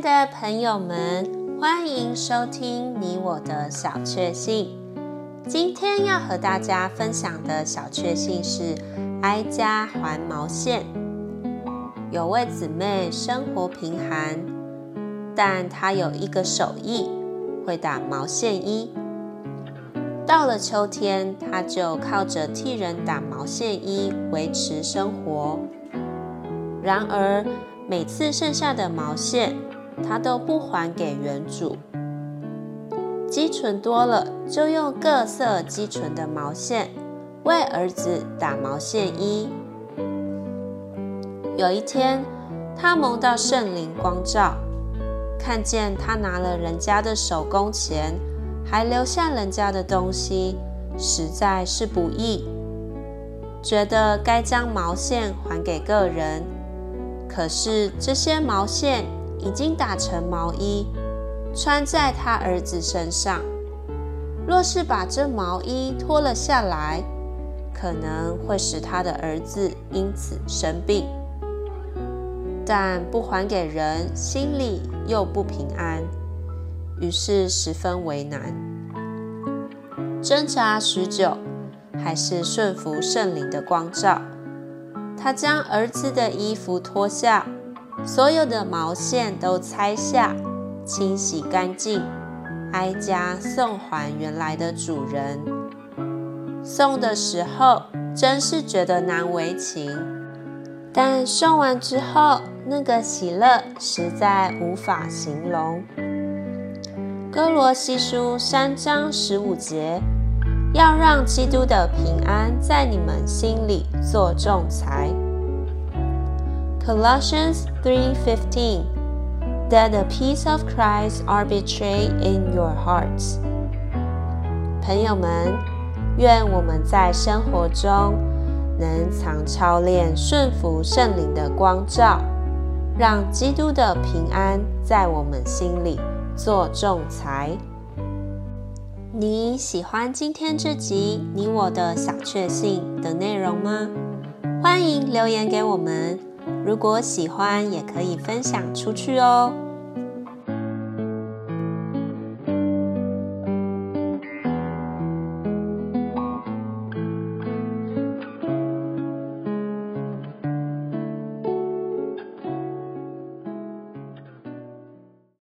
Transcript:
的朋友们，欢迎收听你我的小确幸。今天要和大家分享的小确幸是哀家还毛线。有位姊妹生活贫寒，但她有一个手艺，会打毛线衣。到了秋天，她就靠着替人打毛线衣维持生活。然而，每次剩下的毛线，他都不还给原主。积存多了，就用各色积存的毛线为儿子打毛线衣。有一天，他蒙到圣灵光照，看见他拿了人家的手工钱，还留下人家的东西，实在是不义，觉得该将毛线还给个人。可是这些毛线已经打成毛衣，穿在他儿子身上。若是把这毛衣脱了下来，可能会使他的儿子因此生病。但不还给人，心里又不平安，于是十分为难，挣扎许久，还是顺服圣灵的光照。他将儿子的衣服脱下，所有的毛线都拆下，清洗干净，哀家送还原来的主人。送的时候真是觉得难为情，但送完之后，那个喜乐实在无法形容。歌罗西书三章十五节。要让基督的平安在你们心里作仲裁。Colossians 3:15 That the peace of Christ arbitrate in your hearts。朋友们，愿我们在生活中能常操练顺服圣灵的光照，让基督的平安在我们心里做仲裁。你喜欢今天这集你我的小确幸的内容吗？欢迎留言给我们。如果喜欢，也可以分享出去哦。